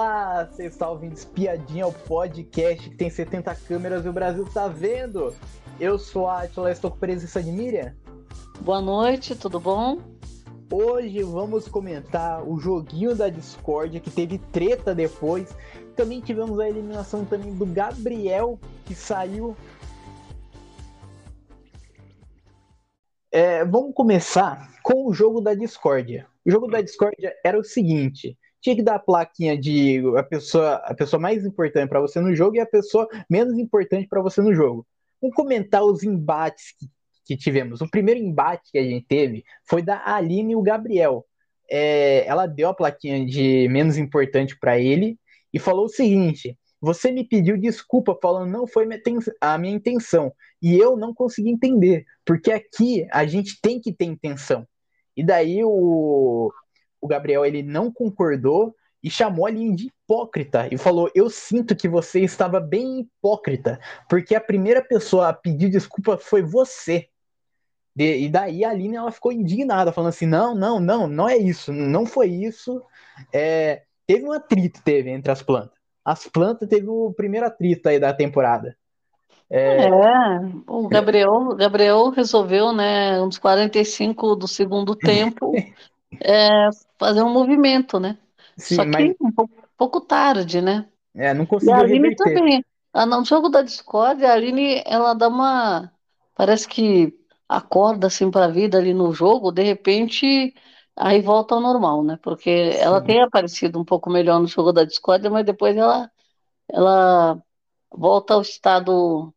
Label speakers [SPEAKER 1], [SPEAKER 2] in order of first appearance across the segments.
[SPEAKER 1] Olá, você está ouvindo Espiadinha, o podcast que tem 70 câmeras e o Brasil está vendo. Eu sou a Atila, estou com presença de Miriam.
[SPEAKER 2] Boa noite, tudo bom?
[SPEAKER 1] Hoje vamos comentar o joguinho da Discord que teve treta depois. Também tivemos a eliminação também do Gabriel, que saiu. É, vamos começar com o jogo da Discord. O jogo da Discord era o seguinte: tinha que dar a plaquinha de a pessoa, a pessoa mais importante para você no jogo e a pessoa menos importante para você no jogo. Vamos comentar os embates que, que, tivemos. O primeiro embate que a gente teve foi da Aline e o Gabriel. É, ela deu a plaquinha de menos importante para ele e falou o seguinte: você me pediu desculpa falando não foi a minha intenção e eu não consegui entender porque aqui a gente tem que ter intenção. E daí o, o Gabriel ele não concordou e chamou a Aline de hipócrita e falou: Eu sinto que você estava bem hipócrita, porque a primeira pessoa a pedir desculpa foi você. E daí a Aline ela ficou indignada, falando assim: Não, não, não, não é isso, não foi isso. É, teve um atrito teve entre as plantas. As plantas teve o primeiro atrito aí da temporada.
[SPEAKER 2] É, é o Gabriel, Gabriel resolveu, né, uns 45 do segundo tempo, é, fazer um movimento, né? Sim, Só que mas... um pouco, pouco, tarde, né?
[SPEAKER 1] É, não conseguiu e
[SPEAKER 2] a Aline reverter. também. Ah, no jogo da Discord, a Aline, ela dá uma... Parece que acorda, assim, para a vida ali no jogo, de repente, aí volta ao normal, né? Porque Sim. ela tem aparecido um pouco melhor no jogo da Discord, mas depois ela, ela volta ao estado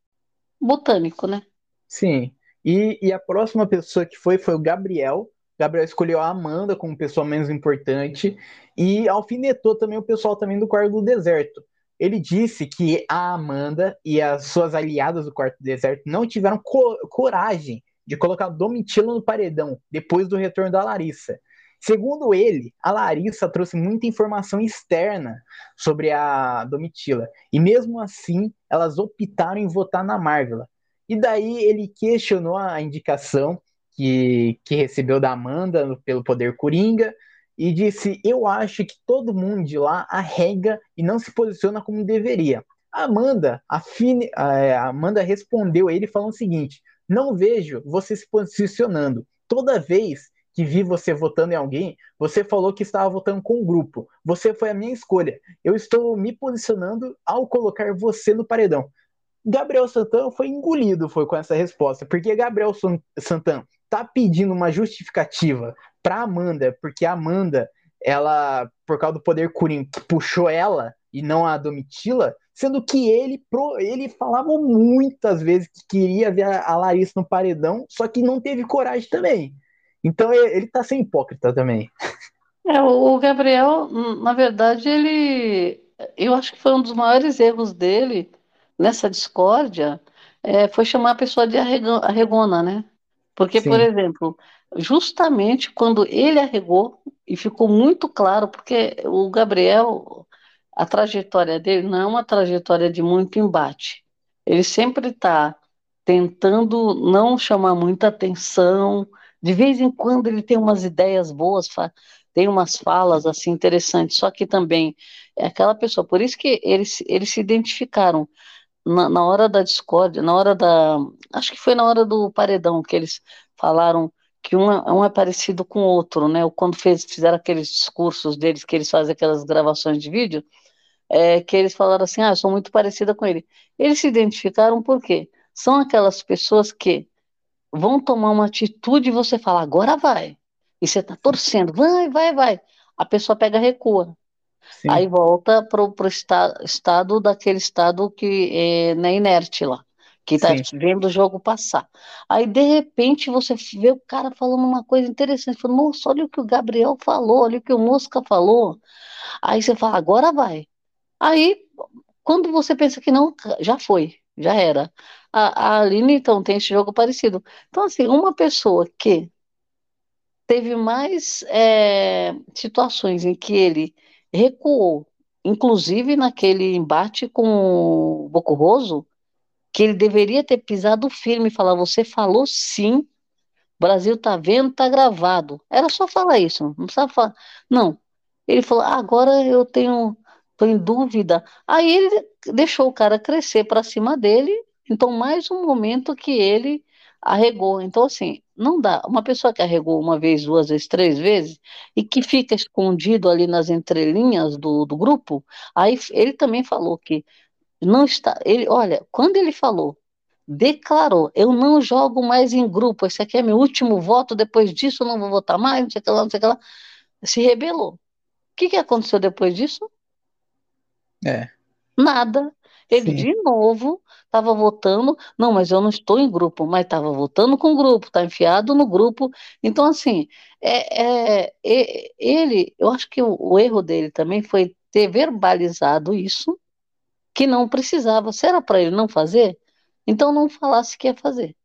[SPEAKER 2] botânico, né?
[SPEAKER 1] Sim. E, e a próxima pessoa que foi foi o Gabriel, Gabriel escolheu a Amanda como pessoa menos importante e alfinetou também o pessoal também do quarto do deserto. Ele disse que a Amanda e as suas aliadas do quarto do deserto não tiveram co coragem de colocar Domitila no paredão depois do retorno da Larissa. Segundo ele, a Larissa trouxe muita informação externa sobre a Domitila e mesmo assim elas optaram em votar na Marvel. E daí ele questionou a indicação que, que recebeu da Amanda pelo poder Coringa e disse: Eu acho que todo mundo de lá arrega e não se posiciona como deveria. A Amanda, a, Fine, a Amanda respondeu a ele falando o seguinte: Não vejo você se posicionando. Toda vez que vi você votando em alguém, você falou que estava votando com o um grupo. Você foi a minha escolha. Eu estou me posicionando ao colocar você no paredão. Gabriel Santana foi engolido foi com essa resposta, porque Gabriel Santana tá pedindo uma justificativa para Amanda, porque a Amanda, ela, por causa do poder Coringa, puxou ela e não a Domitila, sendo que ele, ele falava muitas vezes que queria ver a Larissa no paredão, só que não teve coragem também. Então ele tá sendo hipócrita também.
[SPEAKER 2] É, o Gabriel, na verdade, ele. Eu acho que foi um dos maiores erros dele nessa discórdia, é, foi chamar a pessoa de arregona, né? Porque, Sim. por exemplo, justamente quando ele arregou, e ficou muito claro, porque o Gabriel, a trajetória dele não é uma trajetória de muito embate. Ele sempre está tentando não chamar muita atenção. De vez em quando ele tem umas ideias boas, tem umas falas assim interessantes, só que também é aquela pessoa. Por isso que eles, eles se identificaram na, na hora da discórdia, na hora da. Acho que foi na hora do paredão que eles falaram que um, é, um é parecido com o outro, né? Quando fez, fizeram aqueles discursos deles, que eles fazem aquelas gravações de vídeo, é, que eles falaram assim: ah, eu sou muito parecida com ele. Eles se identificaram por quê? São aquelas pessoas que vão tomar uma atitude e você fala, agora vai. E você está torcendo, vai, vai, vai. A pessoa pega recua. Sim. Aí volta para o esta, estado daquele estado que é na inerte lá, que está vendo o jogo passar. Aí, de repente, você vê o cara falando uma coisa interessante. Fala, Nossa, olha o que o Gabriel falou, olha o que o Mosca falou. Aí você fala, agora vai. Aí, quando você pensa que não, já foi, já era. A, a Aline, então, tem esse jogo parecido. Então, assim, uma pessoa que teve mais é, situações em que ele recuou, inclusive naquele embate com o Bocoroso, que ele deveria ter pisado firme e falar: Você falou sim, Brasil tá vendo, tá gravado. Era só falar isso, não precisava falar. Não. Ele falou: ah, Agora eu tenho Estou em dúvida. Aí ele deixou o cara crescer para cima dele. Então, mais um momento que ele arregou. Então, assim, não dá. Uma pessoa que arregou uma vez, duas vezes, três vezes, e que fica escondido ali nas entrelinhas do, do grupo, aí ele também falou que não está. Ele, olha, quando ele falou, declarou, eu não jogo mais em grupo, esse aqui é meu último voto, depois disso eu não vou votar mais, não sei o que lá, não sei o que lá, se rebelou. O que, que aconteceu depois disso?
[SPEAKER 1] É.
[SPEAKER 2] Nada. Ele
[SPEAKER 1] Sim.
[SPEAKER 2] de novo estava votando, não, mas eu não estou em grupo, mas estava votando com o grupo, está enfiado no grupo. Então, assim, é, é, é, ele, eu acho que o, o erro dele também foi ter verbalizado isso, que não precisava. Se era para ele não fazer, então não falasse que ia fazer.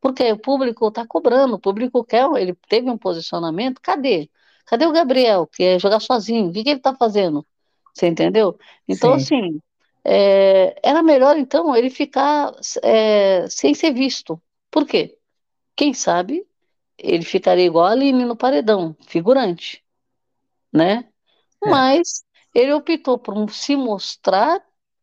[SPEAKER 2] Porque o público está cobrando, o público quer, ele teve um posicionamento, cadê? Cadê o Gabriel, que é jogar sozinho? O que, que ele está fazendo? Você entendeu? Então,
[SPEAKER 1] Sim.
[SPEAKER 2] assim, é, era melhor então ele ficar é, sem ser visto. Por quê? Quem sabe ele ficaria igual a Aline no paredão, figurante, né?
[SPEAKER 1] É.
[SPEAKER 2] Mas ele optou por se mostrar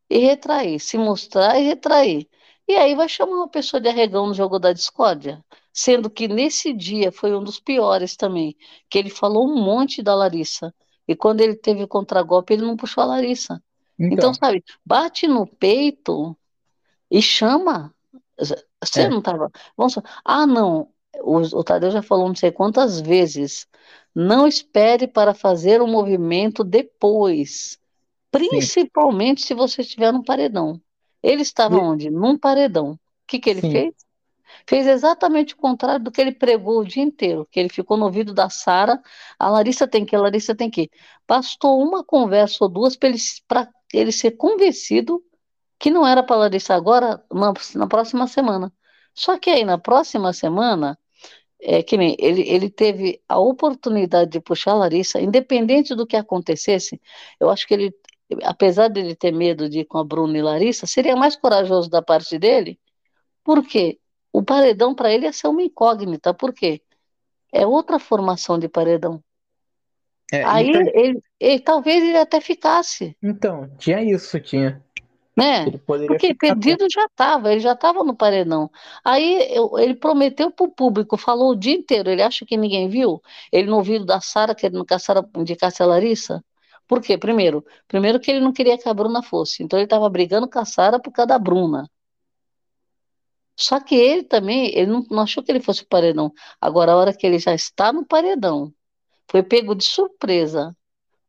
[SPEAKER 2] e retrair, se mostrar e retrair. E aí vai chamar uma pessoa de arregão no jogo da discórdia, sendo que nesse dia foi um dos piores também, que ele falou um monte da Larissa. E quando ele teve o contragolpe, ele não puxou a Larissa. Então,
[SPEAKER 1] Então,
[SPEAKER 2] sabe, bate no peito e chama. Você
[SPEAKER 1] é.
[SPEAKER 2] não estava. Vamos Ah, não. O, o Tadeu já falou não sei quantas vezes. Não espere para fazer o movimento depois.
[SPEAKER 1] Sim.
[SPEAKER 2] Principalmente se você estiver no paredão. Ele estava onde? Num paredão. O que que ele
[SPEAKER 1] sim.
[SPEAKER 2] fez? Fez exatamente o contrário do que ele pregou o dia inteiro, que ele ficou no ouvido da Sara, a Larissa tem que, a Larissa tem que. Bastou uma conversa ou duas para ele, ser convencido que não era para Larissa agora, na, na próxima semana. Só que aí na próxima semana, é que nem ele, ele teve a oportunidade de puxar a Larissa, independente do que acontecesse, eu acho que ele, apesar de ele ter medo de ir com a Bruna e Larissa, seria mais corajoso da parte dele por quê? O paredão para ele ia ser uma incógnita. Por quê? É outra formação de paredão.
[SPEAKER 1] É,
[SPEAKER 2] Aí
[SPEAKER 1] tá-
[SPEAKER 2] ele, ele- talvez ele até ficasse,
[SPEAKER 1] Então, tinha isso, tinha.
[SPEAKER 2] né?
[SPEAKER 1] Ele
[SPEAKER 2] Porque
[SPEAKER 1] até.
[SPEAKER 2] perdido já estava, ele já estava no paredão. Aí eu- ele prometeu para o público, falou o dia inteiro. Ele acha que ninguém viu? Ele no ouvido da Sara, querendo que a Sara indicasse a Larissa? Por quê? Primeiro, primeiro que ele não queria que a Bruna fosse. Então ele estava brigando com a Sara por causa da Bruna. Só que ele também, ele não, não achou que ele fosse o paredão. Agora, a hora que ele já está no paredão, foi pego de surpresa.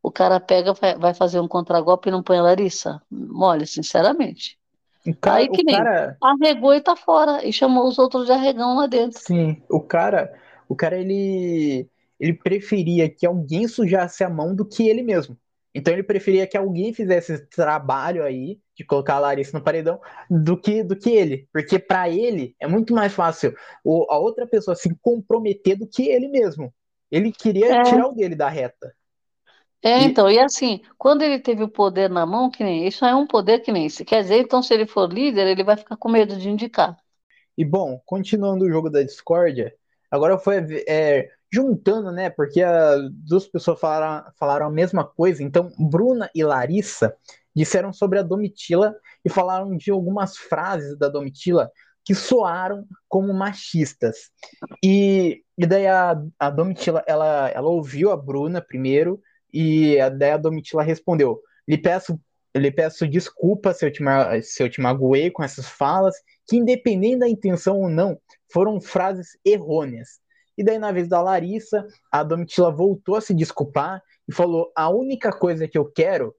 [SPEAKER 2] O cara pega, vai, fazer um contragolpe e não põe a Larissa? Olha, sinceramente.
[SPEAKER 1] O
[SPEAKER 2] Aí
[SPEAKER 1] cara, o
[SPEAKER 2] que nem
[SPEAKER 1] cara,
[SPEAKER 2] arregou e tá fora. E chamou os outros de arregão lá dentro.
[SPEAKER 1] sim, o cara, o cara ele ele preferia que alguém sujasse a mão do que ele mesmo. Então ele preferia que alguém fizesse esse trabalho aí de colocar a Larissa no paredão do que do que ele, porque para ele é muito mais fácil o, a outra pessoa se comprometer do que ele mesmo. Ele queria
[SPEAKER 2] É,
[SPEAKER 1] tirar o dele da reta.
[SPEAKER 2] é,
[SPEAKER 1] E,
[SPEAKER 2] então, e assim, quando ele teve o poder na mão, que nem isso é um poder que nem isso. Quer dizer, então, se ele for líder, ele vai ficar com medo de indicar.
[SPEAKER 1] E bom, continuando o jogo da discórdia, agora foi é, juntando, né? Porque as duas pessoas falaram, falaram a mesma coisa. Então, Bruna e Larissa disseram sobre a Domitila e falaram de algumas frases da Domitila que soaram como machistas. E, e daí a, a Domitila ela, ela ouviu a Bruna primeiro e a- daí a Domitila respondeu: lhe peço, lhe peço desculpa se eu, te, se eu te magoei com essas falas que, independente da intenção ou não, foram frases errôneas. E daí, na vez da Larissa, a Domitila voltou a se desculpar e falou: a única coisa que eu quero,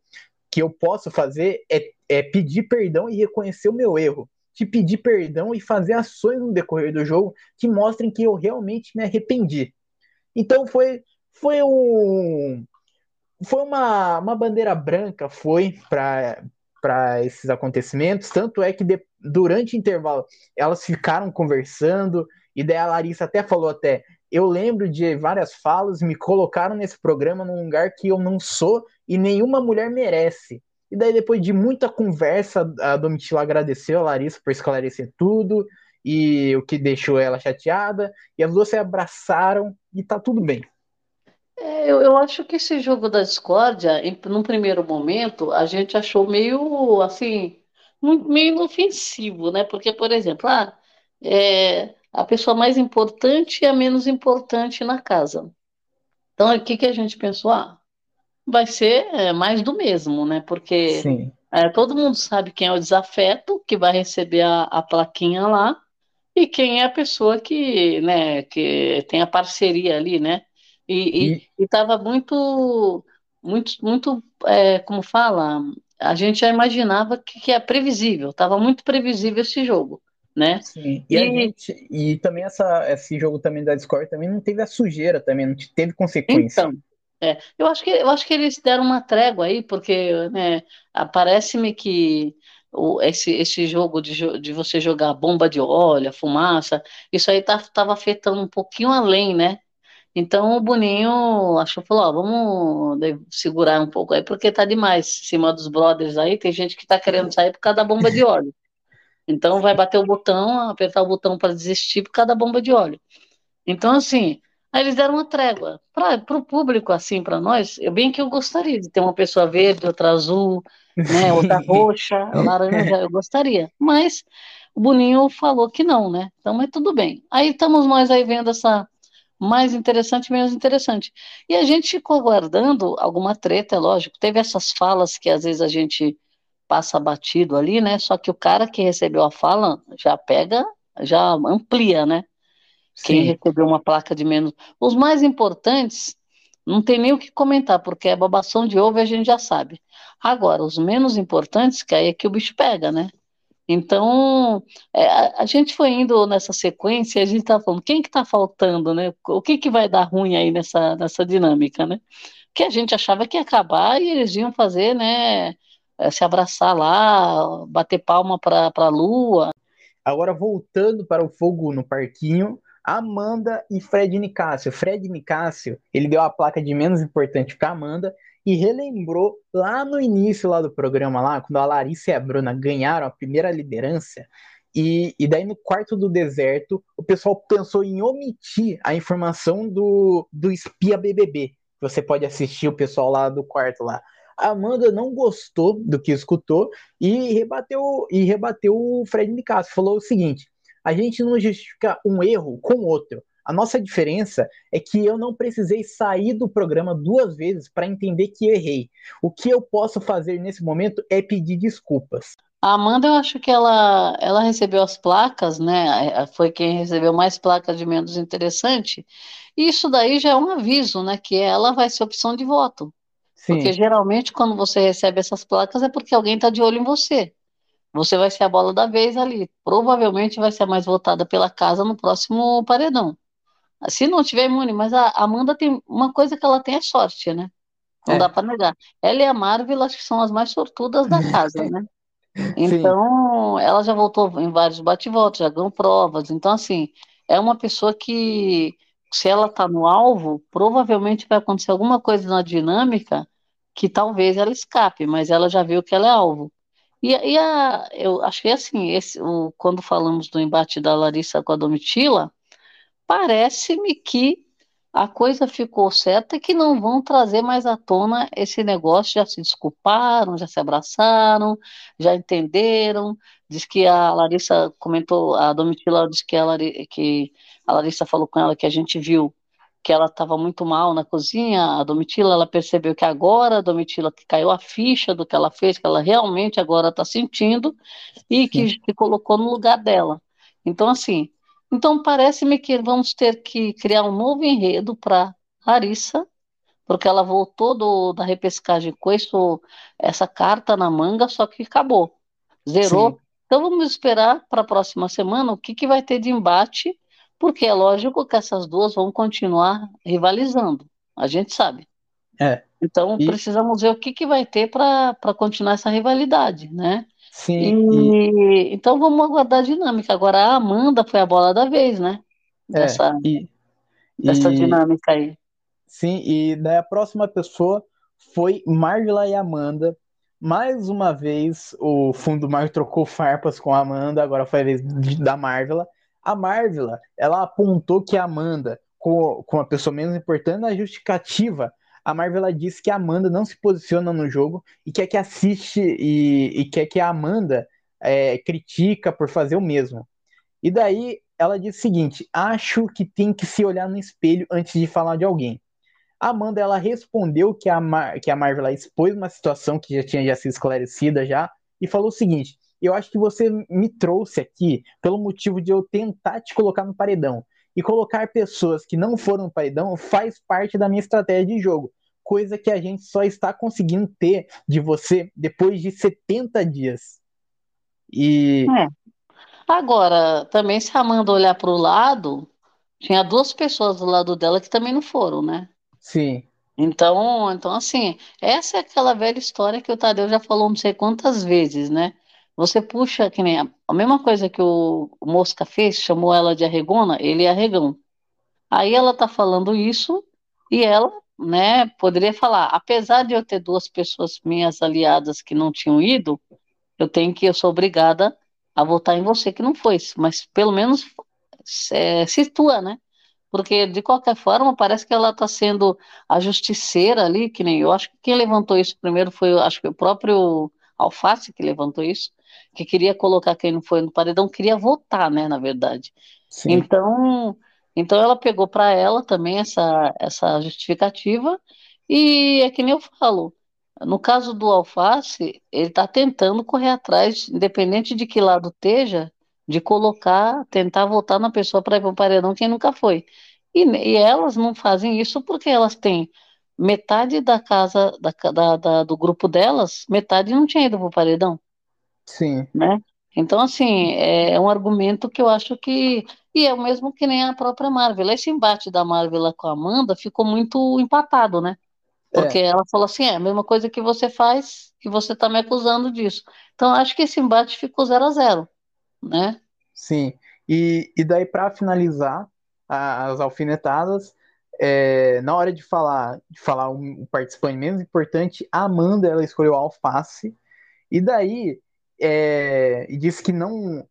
[SPEAKER 1] que eu posso fazer, é, é pedir perdão e reconhecer o meu erro. Te pedir perdão e fazer ações no decorrer do jogo que mostrem que eu realmente me arrependi. Então foi, foi um, foi uma, uma bandeira branca, foi para para esses acontecimentos. Tanto é que de, durante o intervalo elas ficaram conversando, e daí a Larissa até falou até. Eu lembro de várias falas, me colocaram nesse programa num lugar que eu não sou e nenhuma mulher merece. E daí, depois de muita conversa, a Domitila agradeceu a Larissa por esclarecer tudo e o que deixou ela chateada. E as duas se abraçaram e tá tudo bem.
[SPEAKER 2] É, eu, eu acho que esse jogo da discórdia, em, num primeiro momento, a gente achou meio assim, meio inofensivo, né? Porque, por exemplo, ah, é, a pessoa mais importante e a menos importante na casa. Então, o que que a gente pensou? Ah, vai ser é, mais do mesmo, né? Porque é, todo mundo sabe quem é o desafeto, que vai receber a, a plaquinha lá, e quem é a pessoa que, né, que tem a parceria ali, né? E estava muito, muito, muito, é, como fala, a gente já imaginava que, que é previsível, estava muito previsível esse jogo, né?
[SPEAKER 1] sim. E
[SPEAKER 2] E
[SPEAKER 1] gente. E também essa, esse jogo também da Discord também não teve a sujeira também, não teve consequência.
[SPEAKER 2] então, é, eu acho que eu acho que eles deram uma trégua aí, porque, né, parece-me que o, esse, esse jogo de, de você jogar bomba de óleo, fumaça, isso aí tá, afetando um pouquinho além, né? Então o Boninho achou, falou, ó, vamos segurar um pouco aí, porque tá demais em cima dos brothers aí, tem gente que tá querendo sair por causa da bomba de óleo. Então vai bater o botão, apertar o botão para desistir por causa da bomba de óleo. Então, assim, aí eles deram uma trégua. Para o público, assim, para nós, eu bem que eu gostaria de ter uma pessoa verde, outra azul, né, outra roxa, laranja, eu gostaria. Mas o Boninho falou que não, né? Então, mas tudo bem. Aí estamos nós aí vendo essa mais interessante, menos interessante. E a gente ficou aguardando alguma treta, é lógico. Teve essas falas que às vezes a gente passa batido ali, né? Só que o cara que recebeu a fala já pega, já amplia, né? Quem
[SPEAKER 1] Sim.
[SPEAKER 2] recebeu uma placa de menos. Os mais importantes, não tem nem o que comentar, porque é babação de ovo e a gente já sabe. Agora, os menos importantes, que aí é que o bicho pega, né? Então, é, a, a gente foi indo nessa sequência e a gente estava falando, quem que está faltando, né? O que que vai dar ruim aí nessa, nessa dinâmica, né? Que a gente achava que ia acabar e eles iam fazer, né? é, Se abraçar lá, bater palma para a lua.
[SPEAKER 1] Agora voltando para o fogo no parquinho, Amanda e Fred Nicásio. Fred Nicásio, ele deu a placa de menos importante para Amanda e relembrou lá no início lá do programa lá, quando a Larissa e a Bruna ganharam a primeira liderança, e, e daí no quarto do deserto, o pessoal pensou em omitir a informação do, do espia BBB. Você pode assistir o pessoal lá do quarto lá. A Amanda não gostou do que escutou e rebateu e rebateu o Fred Nicásio. Falou o seguinte: a gente não justifica um erro com outro. A nossa diferença é que eu não precisei sair do programa duas vezes para entender que errei. O que eu posso fazer nesse momento é pedir desculpas.
[SPEAKER 2] A Amanda, eu acho que ela, ela recebeu as placas, né? É, Foi quem recebeu mais placas de menos interessante. E isso daí já é um aviso, né? Que ela vai ser opção de voto. Porque
[SPEAKER 1] Sim,
[SPEAKER 2] geralmente quando você recebe essas placas é porque alguém está de olho em você. Você vai ser a bola da vez ali. Provavelmente vai ser a mais votada pela casa no próximo paredão. Se não tiver imune, mas a Amanda tem uma coisa que ela tem é sorte, né? Não dá
[SPEAKER 1] é,
[SPEAKER 2] para negar. Ela e a Marvel, acho que são as mais sortudas da casa, né?
[SPEAKER 1] sim,
[SPEAKER 2] Então, ela já voltou em vários bate-voltas, já ganhou provas. Então, assim, é uma pessoa que, se ela está no alvo, provavelmente vai acontecer alguma coisa na dinâmica que talvez ela escape, mas ela já viu que ela é alvo. E, e a, eu achei assim, esse, o, quando falamos do embate da Larissa com a Domitila, Parece-me que a coisa ficou certa que não vão trazer mais à tona esse negócio. Já se desculparam, já se abraçaram, já entenderam. Diz que a Larissa comentou, a Domitila disse que a, que a Larissa falou com ela que a gente viu que ela estava muito mal na cozinha. A Domitila, ela percebeu que agora a Domitila que caiu a ficha do que ela fez, que ela realmente agora está sentindo e que
[SPEAKER 1] sim,
[SPEAKER 2] se colocou no lugar dela. Então, assim. Então, parece-me que vamos ter que criar um novo enredo para Larissa, porque ela voltou do, da repescagem com isso, essa carta na manga, só que acabou,
[SPEAKER 1] sim.
[SPEAKER 2] zerou. Então, vamos esperar para a próxima semana o que, que vai ter de embate, porque é lógico que essas duas vão continuar rivalizando, a gente sabe.
[SPEAKER 1] É.
[SPEAKER 2] Então,
[SPEAKER 1] E
[SPEAKER 2] precisamos ver o que, que vai ter para continuar essa rivalidade, né? E
[SPEAKER 1] sim, e
[SPEAKER 2] então vamos aguardar a dinâmica. Agora a Amanda foi a bola da vez, né?
[SPEAKER 1] é,
[SPEAKER 2] Dessa,
[SPEAKER 1] e,
[SPEAKER 2] dessa
[SPEAKER 1] e
[SPEAKER 2] dinâmica aí.
[SPEAKER 1] sim, e daí a próxima pessoa foi Marla e Amanda. Mais uma vez, o fundo do mar trocou farpas com a Amanda, agora foi a vez da Marvela. A Marvela, ela apontou que a Amanda com, com uma pessoa menos importante, na justificativa, a Marvel disse que a Amanda não se posiciona no jogo e quer que assiste e, e quer que a Amanda é, critica por fazer o mesmo. E daí ela diz o seguinte: acho que tem que se olhar no espelho antes de falar de alguém. A Amanda ela respondeu que a, Mar que a Marvel expôs uma situação que já tinha já sido esclarecida já e falou o seguinte: eu acho que você me trouxe aqui pelo motivo de eu tentar te colocar no paredão. E colocar pessoas que não foram no paredão faz parte da minha estratégia de jogo. Coisa que a gente só está conseguindo ter de você depois de 70 dias. E.
[SPEAKER 2] É. Agora, também se a Amanda olhar para o lado, tinha duas pessoas do lado dela que também não foram, né?
[SPEAKER 1] Sim.
[SPEAKER 2] Então, então assim, essa é aquela velha história que o Tadeu já falou não sei quantas vezes, né? Você puxa, que nem a, a mesma coisa que o, Mosca fez, chamou ela de arregona, ele é arregão. Aí ela tá falando isso e ela, né, poderia falar, apesar de eu ter duas pessoas minhas aliadas que não tinham ido, eu tenho que, eu sou obrigada a votar em você que não foi, mas pelo menos é, situa, né? Porque de qualquer forma parece que ela está sendo a justiceira ali, que nem eu acho que quem levantou isso primeiro foi, acho que o próprio Alface que levantou isso, que queria colocar quem não foi no paredão, queria votar, né, na verdade. Sim. Então, então ela pegou para ela também essa essa justificativa e é que nem eu falo, no caso do Alface, ele está tentando correr atrás, independente de que lado esteja, de colocar, tentar votar na pessoa para ir para o paredão quem nunca foi. E, e, elas não fazem isso porque elas têm metade da casa, da, da, da do grupo delas, metade não tinha ido para o paredão.
[SPEAKER 1] Sim.
[SPEAKER 2] Né? Então, assim, é, é um argumento que eu acho que. E é o mesmo que nem a própria Marvel. Esse embate da Marvel com a Amanda ficou muito empatado, né? Porque é. ela falou assim: é a mesma coisa que você faz e você está me acusando disso. Então, acho que esse embate ficou zero a zero né?
[SPEAKER 1] Sim. E, e daí, para finalizar as alfinetadas, é, na hora de falar de falar um participante menos importante, a Amanda ela escolheu alface, e daí é, disse que não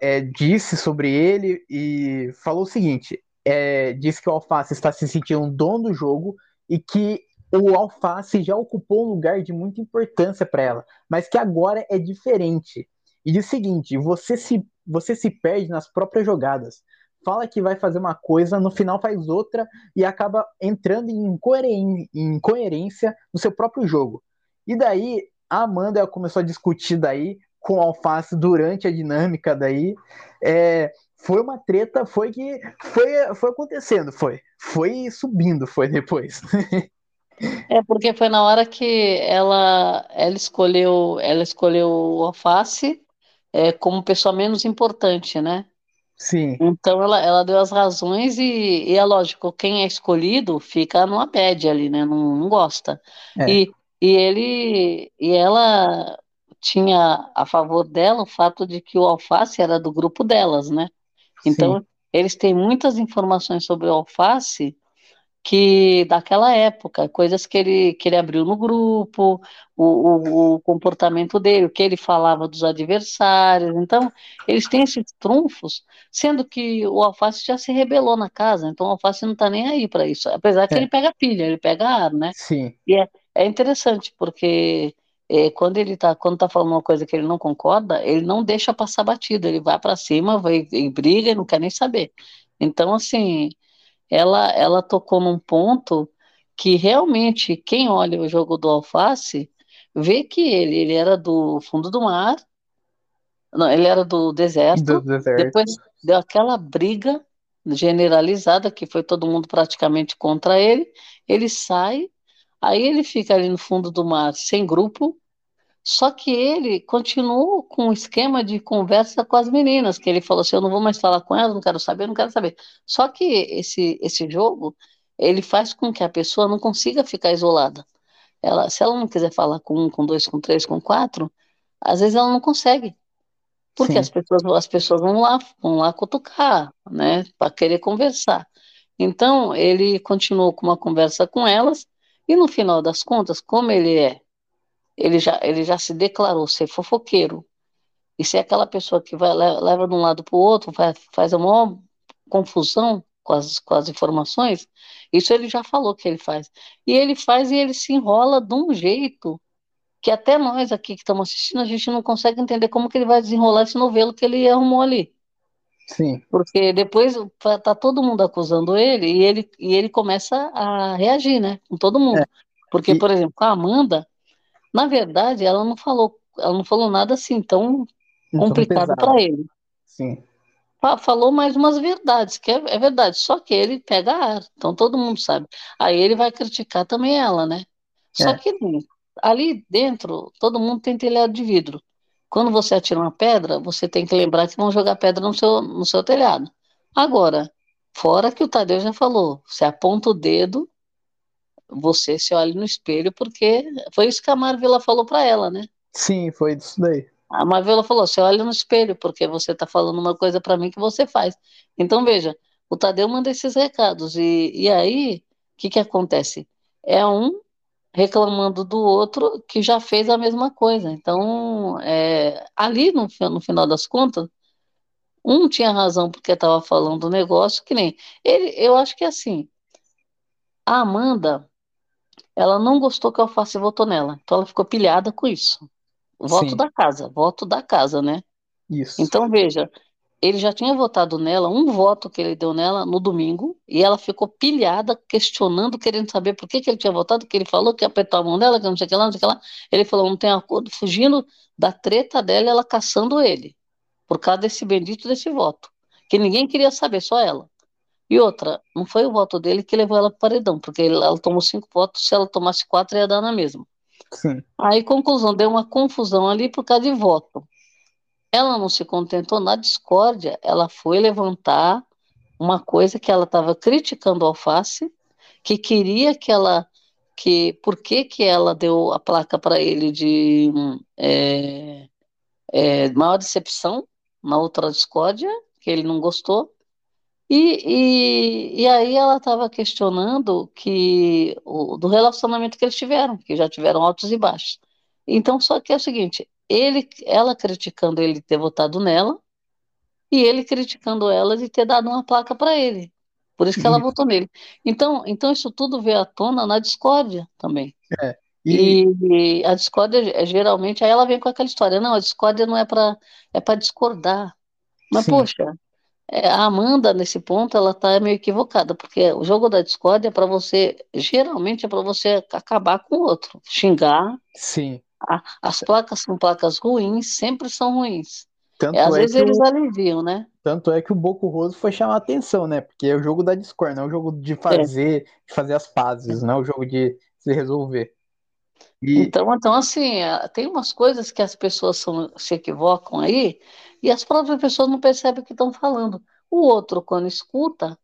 [SPEAKER 1] é, disse sobre ele e falou o seguinte: é, disse que o alface está se sentindo dono do jogo e que o alface já ocupou um lugar de muita importância para ela, mas que agora é diferente. E diz o seguinte: você se, você se perde nas próprias jogadas. Fala que vai fazer uma coisa, no final faz outra e acaba entrando em, incoerência no seu próprio jogo. E daí a Amanda começou a discutir daí com o Alface durante a dinâmica daí. É, foi uma treta, foi que foi, foi acontecendo, foi. Foi subindo, foi depois.
[SPEAKER 2] É porque foi na hora que ela ela escolheu ela escolheu o alface é, como pessoa menos importante, né?
[SPEAKER 1] Sim.
[SPEAKER 2] Então ela, ela deu as razões e, e é lógico, quem é escolhido fica numa bad ali, né? Não, não gosta. É. E, e ele e ela tinha a favor dela o fato de que o alface era do grupo delas, né? Então Sim. eles têm muitas informações sobre o alface que daquela época, coisas que ele, que ele abriu no grupo, o, o, o, comportamento dele, o que ele falava dos adversários. Então, eles têm esses trunfos, sendo que o Alface já se rebelou na casa, então o Alface não está nem aí para isso. Apesar que é. ele pega pilha, ele pega ar, né?
[SPEAKER 1] Sim.
[SPEAKER 2] E é, é interessante, porque é, quando ele está quando tá falando uma coisa que ele não concorda, ele não deixa passar batida, ele vai para cima, vai e briga e não quer nem saber. Então, assim, ela, ela tocou num ponto que realmente quem olha o jogo do Alface vê que ele, ele era do fundo do mar, não, ele era do deserto,
[SPEAKER 1] do deserto.
[SPEAKER 2] depois deu aquela briga generalizada que foi todo mundo praticamente contra ele, ele sai, aí ele fica ali no fundo do mar sem grupo, só que ele continuou com o esquema de conversa com as meninas, que ele falou assim: eu não vou mais falar com elas, não quero saber, não quero saber. Só que esse, esse jogo, ele faz com que a pessoa não consiga ficar isolada. Ela, se ela não quiser falar com um, com dois, com três, com quatro, às vezes ela não consegue. Porque as pessoas, as pessoas vão lá, vão lá cutucar, né, para querer conversar. Então, ele continuou com uma conversa com elas, e no final das contas, como ele é ele já, ele já se declarou ser fofoqueiro e ser aquela pessoa que vai leva de um lado para o outro, faz, faz a maior confusão, com as, com as informações, isso ele já falou que ele faz. E ele faz e ele se enrola de um jeito que até nós aqui que estamos assistindo, a gente não consegue entender como que ele vai desenrolar esse novelo que ele arrumou ali.
[SPEAKER 1] Sim.
[SPEAKER 2] Porque depois tá todo mundo acusando ele e ele, e ele começa a reagir, né? Com todo mundo. É. Porque, e... por exemplo, a Amanda, na verdade, ela não falou, ela não falou nada assim tão complicado para ele.
[SPEAKER 1] Sim.
[SPEAKER 2] Falou mais umas verdades, que é, é, verdade, só que ele pega ar, então todo mundo sabe. Aí ele vai criticar também ela, né? Só é. que ali dentro, todo mundo tem telhado de vidro. Quando você atira uma pedra, você tem que lembrar que vão jogar pedra no seu, no seu telhado. Agora, fora que o Tadeu já falou, você aponta o dedo, você se olha no espelho, porque foi isso que a Marvila falou para ela, né?
[SPEAKER 1] Sim, foi isso daí.
[SPEAKER 2] A Marvila falou, você olha no espelho, porque você está falando uma coisa para mim que você faz. Então, veja, o Tadeu manda esses recados, e, e aí, o que, que acontece? É um reclamando do outro que já fez a mesma coisa. Então, é, ali no, no final das contas, um tinha razão porque estava falando do negócio, que nem ele, eu acho que é assim, a Amanda, ela não gostou que o Alface votou nela, então ela ficou pilhada com isso. Voto Sim. da casa, voto da casa, né?
[SPEAKER 1] Isso.
[SPEAKER 2] Então, veja, ele já tinha votado nela, um voto que ele deu nela no domingo, e ela ficou pilhada, questionando, querendo saber por que, que ele tinha votado, que ele falou que apertou a mão dela, que não sei o que lá, não sei o que lá. Ele falou, não tem acordo, fugindo da treta dela, ela caçando ele, por causa desse bendito desse voto, que ninguém queria saber, só ela. E outra, não foi o voto dele que levou ela para o paredão, porque ela tomou cinco votos, se ela tomasse quatro ia dar na mesma.
[SPEAKER 1] Sim.
[SPEAKER 2] Aí, conclusão, deu uma confusão ali por causa de voto. Ela não se contentou na discórdia, ela foi levantar uma coisa que ela estava criticando a Alface, que queria que ela, que por que que ela deu a placa para ele de é, é, maior decepção na outra discórdia, que ele não gostou, e, e, e aí ela estava questionando que o, do relacionamento que eles tiveram, que já tiveram altos e baixos. Então, só que é o seguinte, ele, ela criticando ele de ter votado nela e ele criticando ela de ter dado uma placa para ele. Por isso que ela votou nele. Então, então isso tudo veio à tona na discórdia também.
[SPEAKER 1] É,
[SPEAKER 2] e... e... a discórdia é, geralmente aí ela vem com aquela história, não, a discórdia não é para é para discordar. Mas Sim. poxa, a Amanda nesse ponto ela está meio equivocada, porque o jogo da discórdia é para você, geralmente é para você acabar com o outro, xingar.
[SPEAKER 1] Sim.
[SPEAKER 2] As placas são placas ruins, sempre são ruins. Tanto é, às é vezes eles o... aliviam, né?
[SPEAKER 1] Tanto é que o Boco Roso foi chamar a atenção, né? Porque é o jogo da Discord, não é o jogo de fazer, é. de fazer as pazes, não é o jogo de se resolver.
[SPEAKER 2] E... Então, então, assim, é, tem umas coisas que as pessoas são, se equivocam aí e as próprias pessoas não percebem o que estão falando. O outro, quando escuta,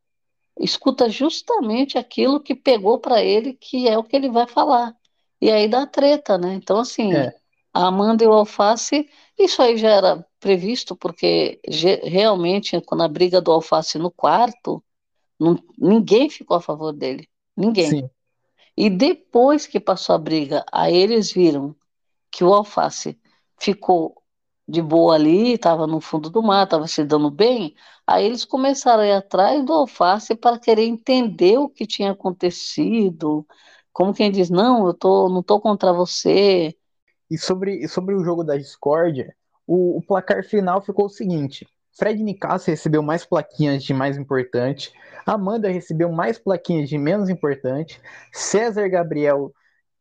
[SPEAKER 2] escuta justamente aquilo que pegou para ele, que é o que ele vai falar. E aí dá treta, né? Então, assim, é. a Amanda e o Alface, isso aí já era previsto, porque realmente, quando a briga do Alface no quarto, não, ninguém ficou a favor dele. Ninguém. Sim. E depois que passou a briga, aí eles viram que o Alface ficou de boa ali, estava no fundo do mar, estava se dando bem, aí eles começaram a ir atrás do Alface para querer entender o que tinha acontecido, como quem diz, não, eu tô, não tô contra você.
[SPEAKER 1] E sobre, sobre o jogo da discórdia, o, o placar final ficou o seguinte: Fred Nicasso recebeu mais plaquinhas de mais importante, Amanda recebeu mais plaquinhas de menos importante, César Gabriel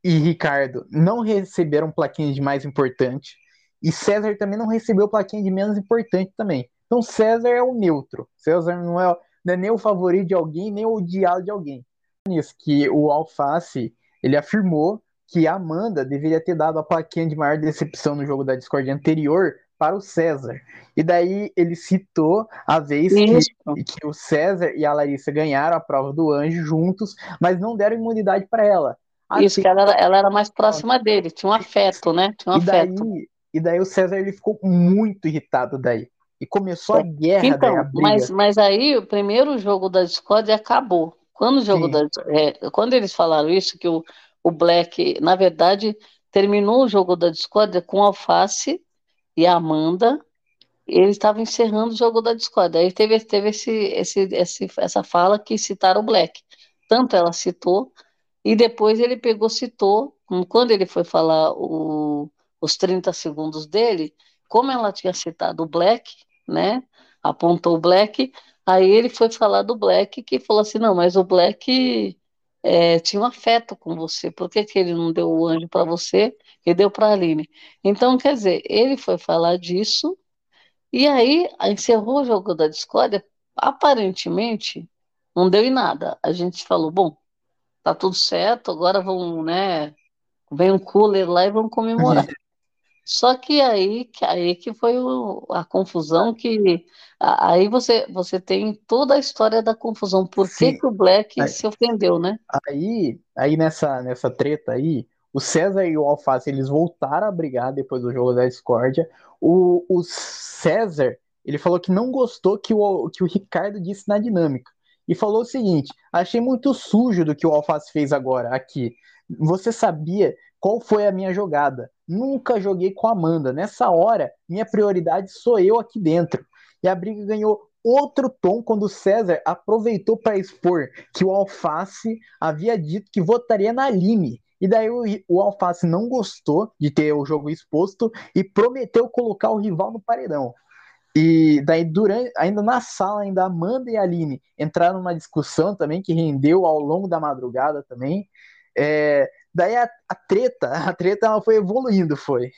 [SPEAKER 1] e Ricardo não receberam plaquinhas de mais importante, e César também não recebeu plaquinha de menos importante também. Então César é o neutro. César não é, não é nem o favorito de alguém, nem o odiado de alguém nisso, que o Alface, ele afirmou que a Amanda deveria ter dado a plaquinha de maior decepção no jogo da Discord anterior para o César. E daí ele citou a vez que, que, o César e a Larissa ganharam a prova do anjo juntos, mas não deram imunidade para ela.
[SPEAKER 2] Isso, que ela era, ela era mais próxima dele, tinha um afeto, né? Tinha um
[SPEAKER 1] e
[SPEAKER 2] afeto.
[SPEAKER 1] Daí, e daí o César ele ficou muito irritado daí. E começou a guerra.
[SPEAKER 2] Então,
[SPEAKER 1] daí, a
[SPEAKER 2] mas, mas aí o primeiro jogo da Discord acabou. Quando o jogo da, é, quando eles falaram isso, que o, o Black, na verdade, terminou o jogo da discórdia com Alface e Amanda ele estava encerrando o jogo da Discord. Aí teve, teve esse, esse, esse, essa fala que citaram o Black. Tanto ela citou, e depois ele pegou, citou, quando ele foi falar o, os 30 segundos dele, como ela tinha citado o Black, né? Apontou o Black, aí ele foi falar do Black, que falou assim: não, mas o Black é, tinha um afeto com você, por que, que ele não deu o anjo para você e deu para a Aline? Então, quer dizer, ele foi falar disso e aí encerrou o jogo da discórdia, aparentemente não deu em nada. A gente falou, bom, tá tudo certo, agora vão, né, vem um cooler lá e vão comemorar. Só que aí, que aí que foi o, a confusão que aí você você tem toda a história da confusão. Por que, que o Black aí, se ofendeu, né?
[SPEAKER 1] Aí, aí nessa nessa treta aí, o César e o Alface eles voltaram a brigar depois do jogo da discórdia. O, o César ele falou que não gostou que o, que o Ricardo disse na dinâmica e falou o seguinte: achei muito sujo do que o Alface fez agora aqui. Você sabia qual foi a minha jogada? Nunca joguei com a Amanda. Nessa hora, minha prioridade sou eu aqui dentro. E a briga ganhou outro tom quando o César aproveitou para expor que o Alface havia dito que votaria na Aline. E daí o, o Alface não gostou de ter o jogo exposto e prometeu colocar o rival no paredão. E daí, durante, ainda na sala, ainda Amanda e Aline entraram numa discussão também que rendeu ao longo da madrugada também. É, daí a, a, treta, a treta ela foi evoluindo, foi.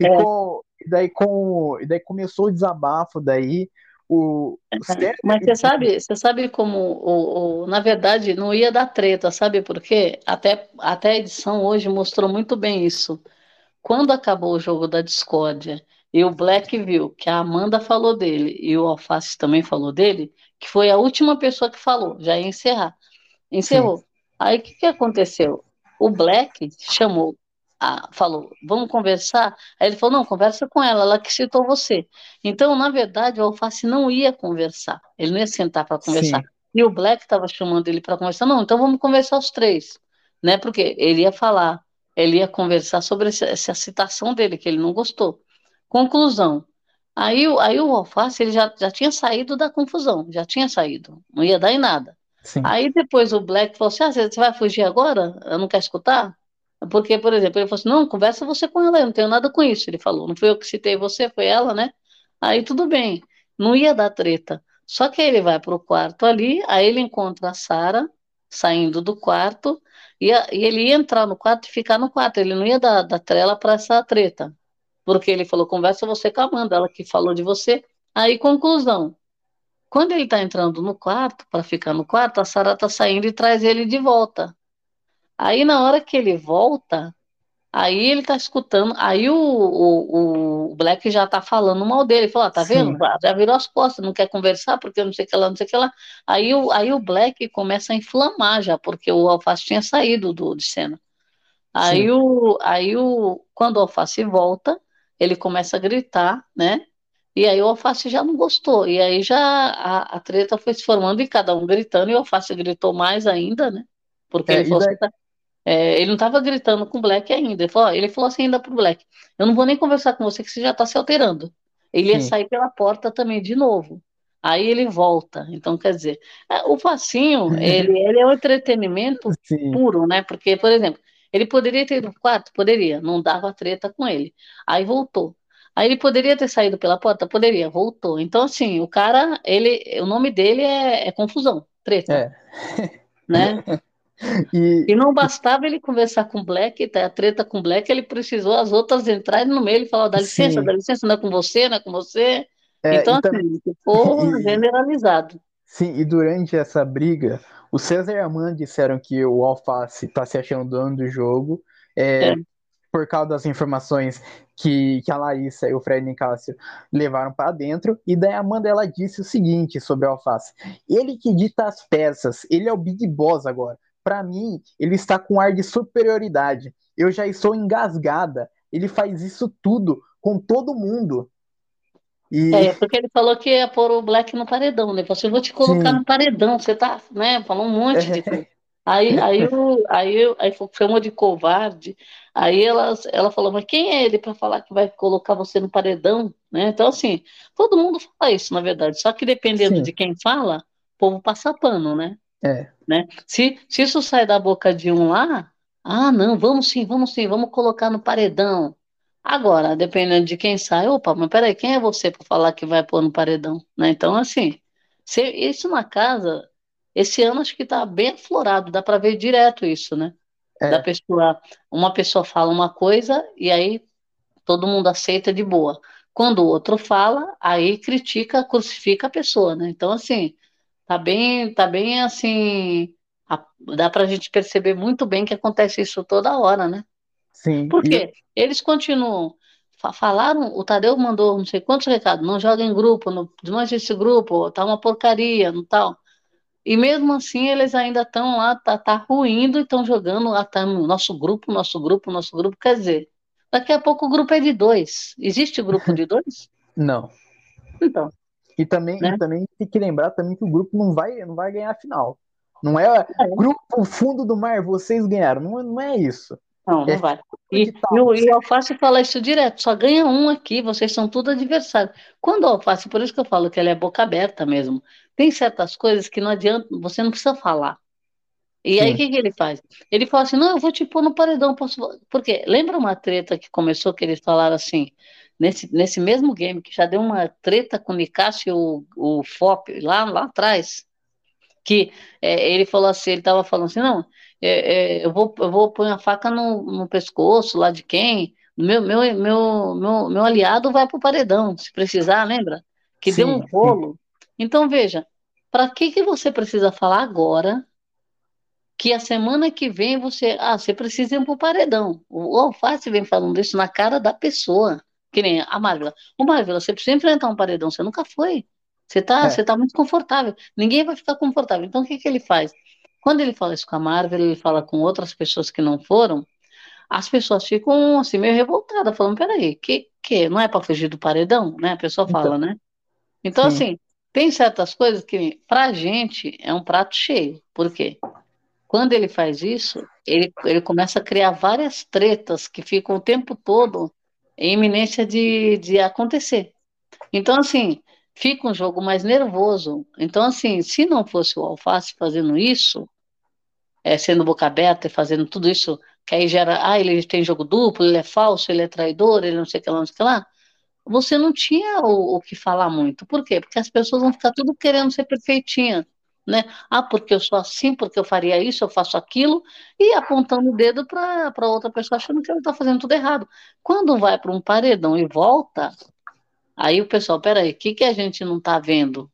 [SPEAKER 1] e, é. com, daí com, daí começou o desabafo daí. O, o
[SPEAKER 2] é, Mas você sabe, você sabe como, o, o, na verdade, não ia dar treta, sabe por quê? Até, até a edição hoje mostrou muito bem isso. Quando acabou o jogo da discórdia e o Black viu que a Amanda falou dele e o Alface também falou dele, que foi a última pessoa que falou, já ia encerrar. Encerrou. Sim. Aí o que, que aconteceu? O Black chamou, a, falou, vamos conversar? Aí ele falou, não, conversa com ela, ela que citou você. Então, na verdade, o Alface não ia conversar, ele não ia sentar para conversar. Sim. E o Black estava chamando ele para conversar, não, então vamos conversar os três, né? Porque ele ia falar, ele ia conversar sobre essa, essa citação dele, que ele não gostou. Conclusão. Aí, aí o Alface ele já, já tinha saído da confusão, já tinha saído, não ia dar em nada. Sim. Aí depois o Black falou assim: ah, você vai fugir agora? Eu não quero escutar? Porque, por exemplo, ele falou assim: não, conversa você com ela, eu não tenho nada com isso. Ele falou: não foi eu que citei você, foi ela, né? Aí tudo bem, não ia dar treta. Só que ele vai para o quarto ali, aí ele encontra a Sara saindo do quarto, e, a, e, ele ia entrar no quarto e ficar no quarto, ele não ia dar, dar trela para essa treta porque ele falou: conversa você com a Amanda, ela que falou de você. Aí, conclusão. Quando ele está entrando no quarto, para ficar no quarto, a Sara está saindo e traz ele de volta. Aí, na hora que ele volta, aí ele está escutando, aí o, o, o Black já está falando mal dele, falou, ah, tá Sim. vendo? Já virou as costas, não quer conversar, porque não sei o que lá, não sei o que lá. Aí o, aí o Black começa a inflamar já, porque o Alface tinha saído do, de cena. Aí o, aí o, quando o Alface volta, ele começa a gritar, né? E aí o Alface já não gostou. E aí já a, a treta foi se formando e cada um gritando, e o Alface gritou mais ainda, né? Porque é, ele, falou daí... assim, é, ele não estava gritando com o Black ainda. Ele falou, ele falou assim ainda pro Black: Eu não vou nem conversar com você, que você já está se alterando. Ele ia Sim. sair pela porta também de novo. Aí ele volta. Então, quer dizer, é, o facinho, ele, ele é um entretenimento Sim. puro, né? Porque, por exemplo, ele poderia ter ido pro quarto? Poderia, não dava treta com ele. Aí voltou. Aí ele poderia ter saído pela porta? Poderia, voltou. Então, assim, o cara, ele, o nome dele é, é confusão, treta. É. Né? E... e... não bastava ele conversar com o Black, a treta com o Black, ele precisou as outras entrarem no meio e falar: dá licença, Sim. dá licença, não é com você, não é com você. É, então, então, assim, ficou e... generalizado.
[SPEAKER 1] Sim, e durante essa briga, o César e a Amanda disseram que o Alface está se achando dono do jogo. É, é. Por causa das informações que, que a Larissa e o Fred Nicásio levaram para dentro. E daí a Amanda ela disse o seguinte sobre o Alface: ele que dita as peças, ele é o Big Boss agora. Para mim, ele está com ar de superioridade. Eu já estou engasgada. Ele faz isso tudo com todo mundo.
[SPEAKER 2] E... É, porque ele falou que ia pôr o Black no paredão, né? Ele falou assim, eu vou te colocar Sim. no paredão, você tá, né? Falou um monte de coisa. Aí, aí, o, aí, aí chamou de covarde. Aí ela, ela falou, mas quem é ele para falar que vai colocar você no paredão? Né? Então, assim, todo mundo fala isso, na verdade. Só que dependendo Sim. de quem fala, o povo passa pano, né?
[SPEAKER 1] É.
[SPEAKER 2] Né? Se, se isso sai da boca de um lá, ah, não, vamos sim, vamos sim, vamos colocar no paredão. Agora, dependendo de quem sai, opa, mas peraí, quem é você para falar que vai pôr no paredão? Né? Então, assim, se, isso na casa, esse ano acho que está bem aflorado, dá para ver direto isso, né? É. Da pessoa, uma pessoa fala uma coisa e aí todo mundo aceita de boa. Quando o outro fala, aí critica, crucifica a pessoa, né? Então, assim, tá bem, tá bem assim, a, dá pra gente perceber muito bem que acontece isso toda hora, né?
[SPEAKER 1] Sim.
[SPEAKER 2] Por quê? E... Eles continuam, falaram, o Tadeu mandou não sei quantos recados, não joga em grupo, não desmanche esse grupo, tá uma porcaria, não tal. E mesmo assim, eles ainda estão lá, tá, tá ruindo e estão jogando lá, tá no nosso grupo, nosso grupo, nosso grupo. Quer dizer, daqui a pouco o grupo é de dois. Existe grupo de dois?
[SPEAKER 1] Não.
[SPEAKER 2] Então.
[SPEAKER 1] E também, né? e também tem que lembrar também que o grupo não vai, não vai ganhar a final. Não é, é. grupo fundo do mar, vocês ganharam. Não, não é isso.
[SPEAKER 2] Não, não é vai. E, e, o, e o Alface fala isso direto, só ganha um aqui, vocês são tudo adversários. Quando o Alface, por isso que eu falo que ele é boca aberta mesmo, tem certas coisas que não adianta, você não precisa falar. E aí o que, que ele faz? Ele fala assim, não, eu vou te pôr no paredão, posso... Porque lembra uma treta que começou que eles falaram assim, nesse, nesse mesmo game, que já deu uma treta com o Nicásio e o, o FOP lá, lá atrás, que é, ele falou assim, ele estava falando assim, não, é, é, eu, vou, eu vou pôr a faca no, no pescoço lá de quem? Meu, meu, meu, meu, meu aliado vai para o paredão, se precisar, lembra? Que sim, deu um rolo. Então, veja, para que, que você precisa falar agora que a semana que vem você. Ah, você precisa ir para o paredão. O Alface vem falando isso na cara da pessoa. Que nem a Marvila. Ô, Marvila, você precisa enfrentar um paredão, você nunca foi. Você está é. Você tá muito confortável. Ninguém vai ficar confortável. Então, o que, que ele faz? Quando ele fala isso com a Marvel, ele fala com outras pessoas que não foram, as pessoas ficam assim meio revoltadas, falando, peraí, que, que não é para fugir do paredão, né? A pessoa então, fala, né? Então, sim. assim, tem certas coisas que, pra gente, é um prato cheio. Por quê? Quando ele faz isso, ele, ele começa a criar várias tretas que ficam o tempo todo em iminência de, de acontecer. Então, assim, fica um jogo mais nervoso. Então, assim, se não fosse o Alface fazendo isso, é, sendo boca aberta e fazendo tudo isso, que aí gera, ah, ele tem jogo duplo, ele é falso, ele é traidor, ele não sei o que lá, não sei o que lá, você não tinha o, o que falar muito. Por quê? Porque as pessoas vão ficar tudo querendo ser perfeitinha. Né? Ah, porque eu sou assim, porque eu faria isso, eu faço aquilo, e apontando o dedo para outra pessoa achando que ela está fazendo tudo errado. Quando vai para um paredão e volta, Aí o pessoal, peraí, o que, que a gente não está vendo?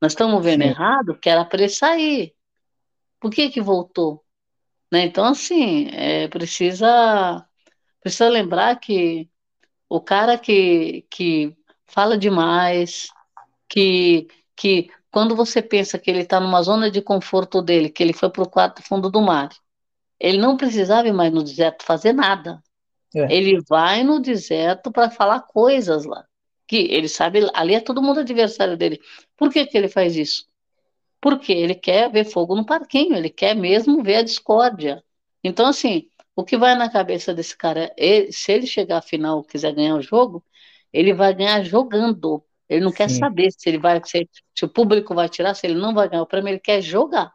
[SPEAKER 2] Nós estamos vendo Sim. errado, que era para ele sair. Por que que voltou? Né? Então, assim, é, precisa, precisa lembrar que o cara que, que fala demais, que, que quando você pensa que ele está numa zona de conforto dele, que ele foi para o quarto fundo do mar, ele não precisava ir mais no deserto fazer nada. É. Ele vai no deserto para falar coisas lá que ele sabe, ali é todo mundo adversário dele. Por que, que ele faz isso? Porque ele quer ver fogo no parquinho, ele quer mesmo ver a discórdia. Então, assim, o que vai na cabeça desse cara, é, se ele chegar à final quiser ganhar o jogo, ele vai ganhar jogando. Ele não Sim. quer saber se ele vai, se, se, o público vai tirar, se ele não vai ganhar o prêmio, ele quer jogar.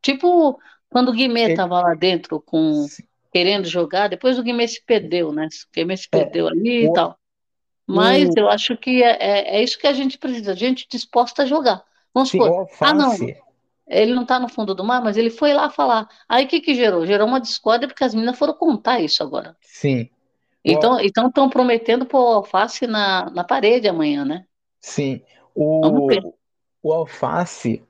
[SPEAKER 2] Tipo quando o Guimê estava lá dentro com querendo jogar, depois o Guimê se perdeu, né? O Guimê se é. perdeu é. ali e tal. Mas eu acho que é, é, é, isso que a gente precisa, gente disposta a jogar. Vamos Sim, supor, ah não, ele não está no fundo do mar, mas ele foi lá falar. Aí o que que gerou? Gerou uma discórdia porque as meninas foram contar isso agora.
[SPEAKER 1] Sim.
[SPEAKER 2] Então estão então prometendo pôr o alface na, na parede amanhã, né?
[SPEAKER 1] Sim. O, o alface,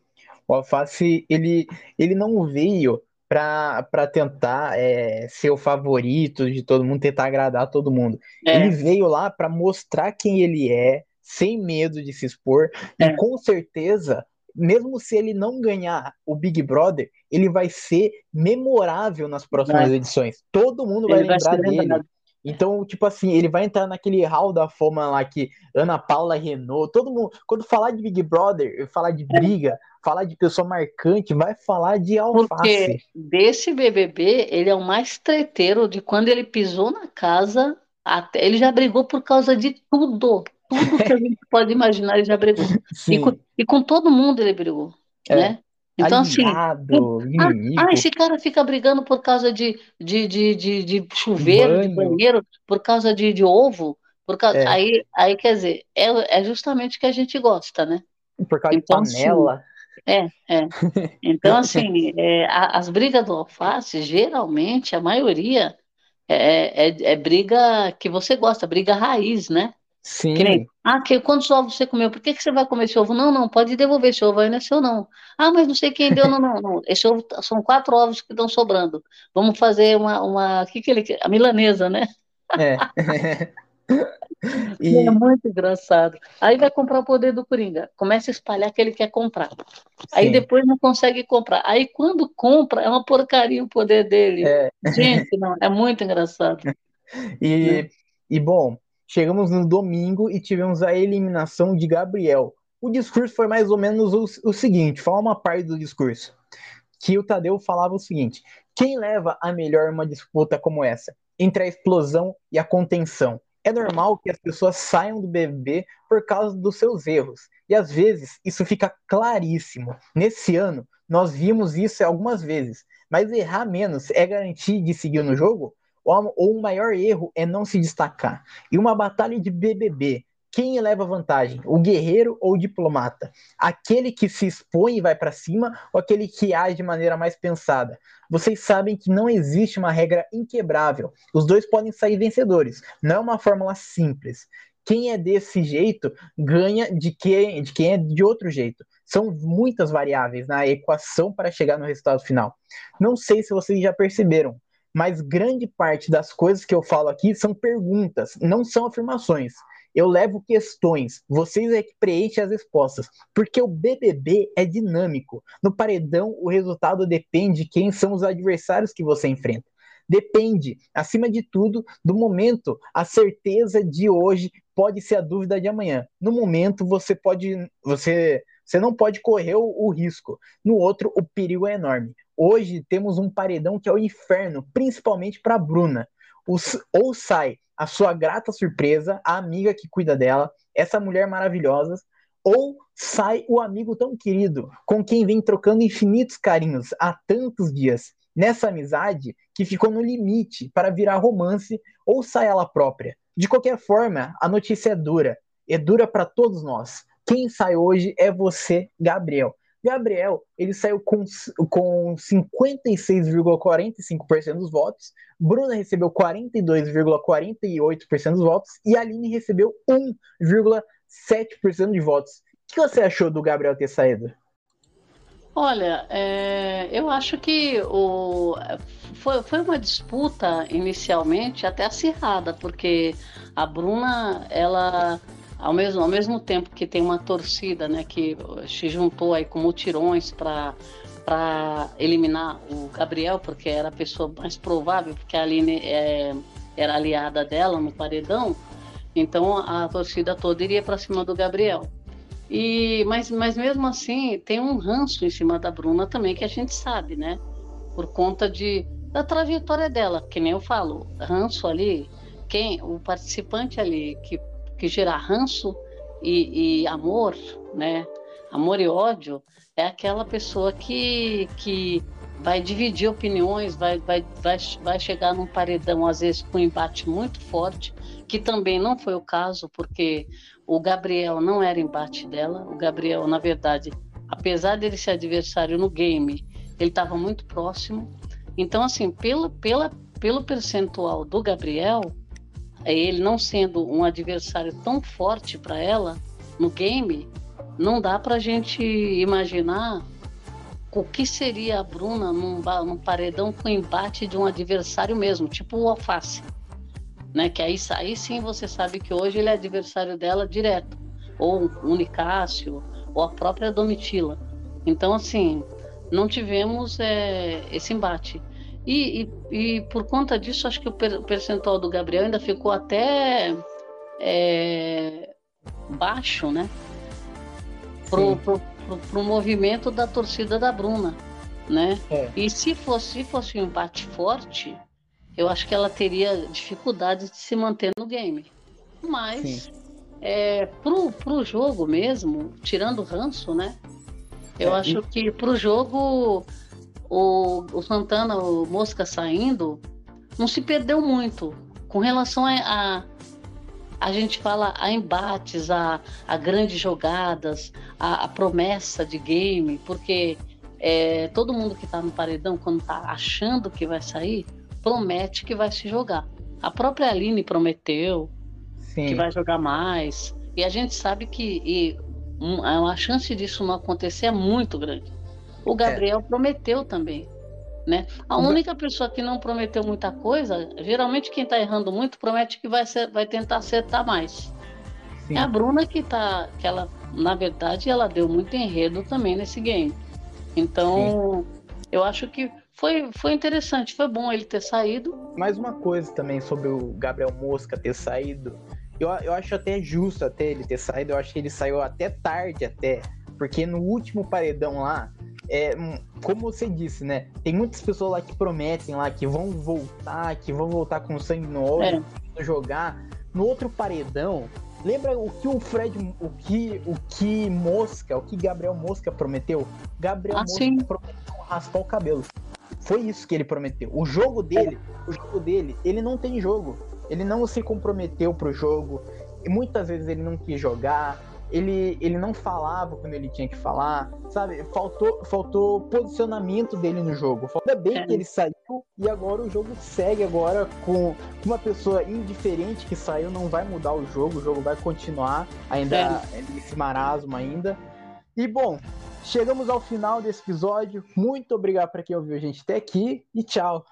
[SPEAKER 1] o alface, ele, ele não veio para tentar é, ser o favorito de todo mundo, tentar agradar todo mundo. É. Ele veio lá para mostrar quem ele é, sem medo de se expor, é. e com certeza, mesmo se ele não ganhar o Big Brother, ele vai ser memorável nas próximas edições. Todo mundo vai, vai lembrar dele. Então, tipo assim, ele vai entrar naquele hall da fama lá que Ana Paula Renault, todo mundo, quando falar de Big Brother, falar de briga, falar de pessoa marcante, vai falar de alface. Porque
[SPEAKER 2] desse BBB, ele é o mais treteiro de quando ele pisou na casa, até, ele já brigou por causa de tudo. Tudo que a gente pode imaginar, ele já brigou. E com, e com, todo mundo ele brigou, é. né? Então, assim, Aliado, assim, ah, esse cara fica brigando por causa de, de, de, de, de chuveiro, Banho. de banheiro, por causa de, de ovo, por causa, é. aí, aí, quer dizer, é, é justamente o que a gente gosta, né?
[SPEAKER 1] Por causa então, de panela. Assim,
[SPEAKER 2] é, é. Então, assim, é, as brigas do alface, geralmente, a maioria é, é, é, briga que você gosta, briga raiz, né?
[SPEAKER 1] Sim. Que nem,
[SPEAKER 2] ah, que, quantos ovos você comeu? Por que, que você vai comer esse ovo? Não, não, pode devolver esse ovo aí, não é seu, não. Ah, mas não sei quem deu, não, não, não. Esse ovo, são quatro ovos que estão sobrando. Vamos fazer uma, uma, que que ele, a milanesa, né?
[SPEAKER 1] É.
[SPEAKER 2] E... É muito engraçado. Aí vai comprar o poder do Coringa, começa a espalhar que ele quer comprar. Aí Sim. depois não consegue comprar. Aí quando compra, é uma porcaria o poder dele. É. Gente, não, é muito engraçado.
[SPEAKER 1] E, é. e bom, chegamos no domingo e tivemos a eliminação de Gabriel. O discurso foi mais ou menos o, o seguinte: fala uma parte do discurso. Que o Tadeu falava o seguinte: quem leva a melhor uma disputa como essa? Entre a explosão e a contenção é normal que as pessoas saiam do BBB por causa dos seus erros. E às vezes isso fica claríssimo. Nesse ano, nós vimos isso algumas vezes. Mas errar menos é garantir de seguir no jogo? Ou o maior erro é não se destacar? E uma batalha de BBB quem leva vantagem, o guerreiro ou o diplomata? Aquele que se expõe e vai para cima ou aquele que age de maneira mais pensada? Vocês sabem que não existe uma regra inquebrável. Os dois podem sair vencedores. Não é uma fórmula simples. Quem é desse jeito ganha de quem, de quem é de outro jeito. São muitas variáveis na equação para chegar no resultado final. Não sei se vocês já perceberam, mas grande parte das coisas que eu falo aqui são perguntas, não são afirmações eu levo questões, vocês é que preenchem as respostas, porque o BBB é dinâmico. No paredão, o resultado depende de quem são os adversários que você enfrenta. Depende, acima de tudo, do momento. A certeza de hoje pode ser a dúvida de amanhã. No momento, você pode, você, você não pode correr o, o risco. No outro, o perigo é enorme. Hoje temos um paredão que é o inferno, principalmente para Bruna. Os, ou sai a sua grata surpresa, a amiga que cuida dela, essa mulher maravilhosa, ou sai o amigo tão querido, com quem vem trocando infinitos carinhos há tantos dias, nessa amizade que ficou no limite para virar romance, ou sai ela própria. De qualquer forma, a notícia é dura, é dura para todos nós. Quem sai hoje é você, Gabriel. Gabriel, ele saiu com, com 56,45% dos votos, Bruna recebeu 42,48% dos votos e Aline recebeu 1,7% de votos. O que você achou do Gabriel ter saído?
[SPEAKER 2] Olha, é, eu acho que o, foi, foi uma disputa inicialmente até acirrada, porque a Bruna, ela ao mesmo, ao mesmo tempo que tem uma torcida né, que se juntou aí com mutirões para para eliminar o Gabriel, porque era a pessoa mais provável, porque a Aline é, era aliada dela no paredão, então a torcida toda iria para cima do Gabriel. E, mas, mas mesmo assim, tem um ranço em cima da Bruna também, que a gente sabe, né? Por conta de, da trajetória dela, que nem eu falo, ranço ali, quem o participante ali que que gera ranço e, e amor, né? Amor e ódio é aquela pessoa que, que vai dividir opiniões, vai, vai, vai, vai chegar num paredão, às vezes, com um embate muito forte, que também não foi o caso, porque o Gabriel não era embate dela. O Gabriel, na verdade, apesar dele ser adversário no game, ele estava muito próximo. Então, assim, pelo, pela, pelo percentual do Gabriel, ele não sendo um adversário tão forte para ela no game, não dá para a gente imaginar o que seria a Bruna num, num, paredão com embate de um adversário mesmo, tipo o Alface. Né? Que aí, aí sim você sabe que hoje ele é adversário dela direto, ou o Unicácio, ou a própria Domitila. Então, assim, não tivemos é, esse embate. E, e, e, por conta disso, acho que o percentual do Gabriel ainda ficou até é, baixo, né? Pro, pro, pro, pro, movimento da torcida da Bruna, né? É. E se fosse, se fosse um empate forte, eu acho que ela teria dificuldade de se manter no game. Mas é, pro, pro jogo mesmo, tirando o ranço, né? Eu é, acho que pro jogo o, o Santana, o Mosca saindo, não se perdeu muito. Com relação a, a a gente fala a embates, a, a grandes jogadas, a, a promessa de game, porque é, todo mundo que está no paredão, quando está achando que vai sair, promete que vai se jogar. A própria Aline prometeu Sim. que vai jogar mais. E a gente sabe que e, um, a chance disso não acontecer é muito grande. O Gabriel é. prometeu também. Né? A única pessoa que não prometeu muita coisa, geralmente quem está errando muito promete que vai, ser, vai tentar acertar mais. Sim. É a Bruna que tá, que ela, na verdade, ela deu muito enredo também nesse game. Então, Sim. eu acho que foi, foi interessante, foi bom ele ter saído.
[SPEAKER 1] Mais uma coisa também sobre o Gabriel Mosca ter saído. Eu, eu acho até justo até ele ter saído, eu acho que ele saiu até tarde até. Porque no último paredão lá, é, como você disse, né? Tem muitas pessoas lá que prometem lá que vão voltar, que vão voltar com sangue no olho, é. jogar. No outro paredão, lembra o que o Fred, o que, o que Mosca, o que Gabriel Mosca prometeu? Gabriel ah, Mosca sim. prometeu raspar o cabelo. Foi isso que ele prometeu. O jogo dele, o jogo dele, ele não tem jogo. Ele não se comprometeu pro jogo. E muitas vezes ele não quis jogar ele, ele não falava quando ele tinha que falar, sabe? Faltou, faltou posicionamento dele no jogo. Ainda bem é. que ele saiu e agora o jogo segue agora com uma pessoa indiferente que saiu, não vai mudar o jogo, o jogo vai continuar ainda é. nesse marasmo ainda. E bom, chegamos ao final desse episódio. Muito obrigado para quem ouviu a gente até aqui e tchau.